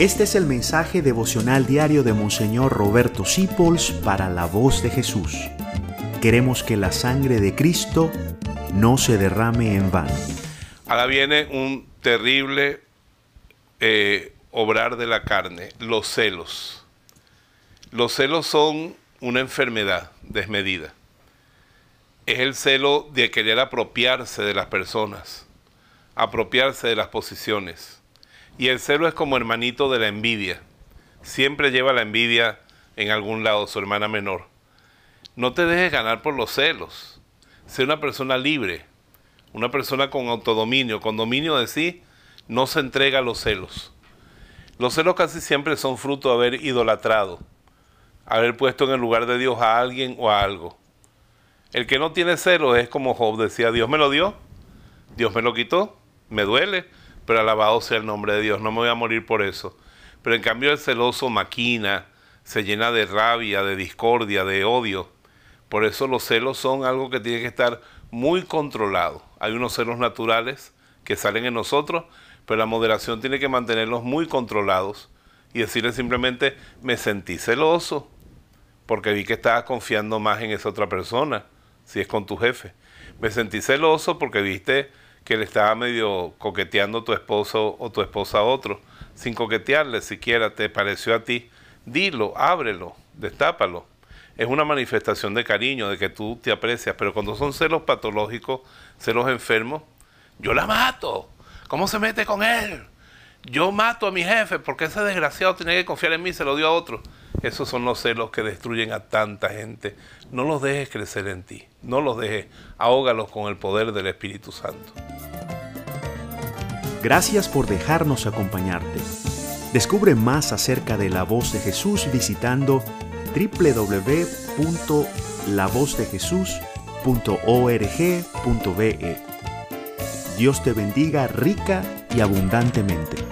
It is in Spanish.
Este es el mensaje devocional diario de Monseñor Roberto Sipols para la voz de Jesús. Queremos que la sangre de Cristo no se derrame en vano. Ahora viene un terrible eh, obrar de la carne, los celos. Los celos son una enfermedad desmedida. Es el celo de querer apropiarse de las personas, apropiarse de las posiciones y el celo es como hermanito de la envidia. Siempre lleva la envidia en algún lado, su hermana menor. No te dejes ganar por los celos. Sé una persona libre, una persona con autodominio, con dominio de sí, no se entrega a los celos. Los celos casi siempre son fruto de haber idolatrado, haber puesto en el lugar de Dios a alguien o a algo. El que no tiene celos es como Job decía, Dios me lo dio, Dios me lo quitó, me duele, pero alabado sea el nombre de Dios, no me voy a morir por eso. Pero en cambio el celoso maquina, se llena de rabia, de discordia, de odio. Por eso los celos son algo que tiene que estar muy controlado. Hay unos celos naturales que salen en nosotros, pero la moderación tiene que mantenerlos muy controlados y decirle simplemente, me sentí celoso porque vi que estabas confiando más en esa otra persona, si es con tu jefe. Me sentí celoso porque viste que le estaba medio coqueteando tu esposo o tu esposa a otro, sin coquetearle siquiera, te pareció a ti, dilo, ábrelo, destápalo. Es una manifestación de cariño, de que tú te aprecias, pero cuando son celos patológicos, celos enfermos, yo la mato. ¿Cómo se mete con él? Yo mato a mi jefe porque ese desgraciado tiene que confiar en mí, se lo dio a otro. Esos son los celos que destruyen a tanta gente. No los dejes crecer en ti, no los dejes, ahógalos con el poder del Espíritu Santo. Gracias por dejarnos acompañarte. Descubre más acerca de la voz de Jesús visitando www.lavozdejesús.org.be. Dios te bendiga rica y abundantemente.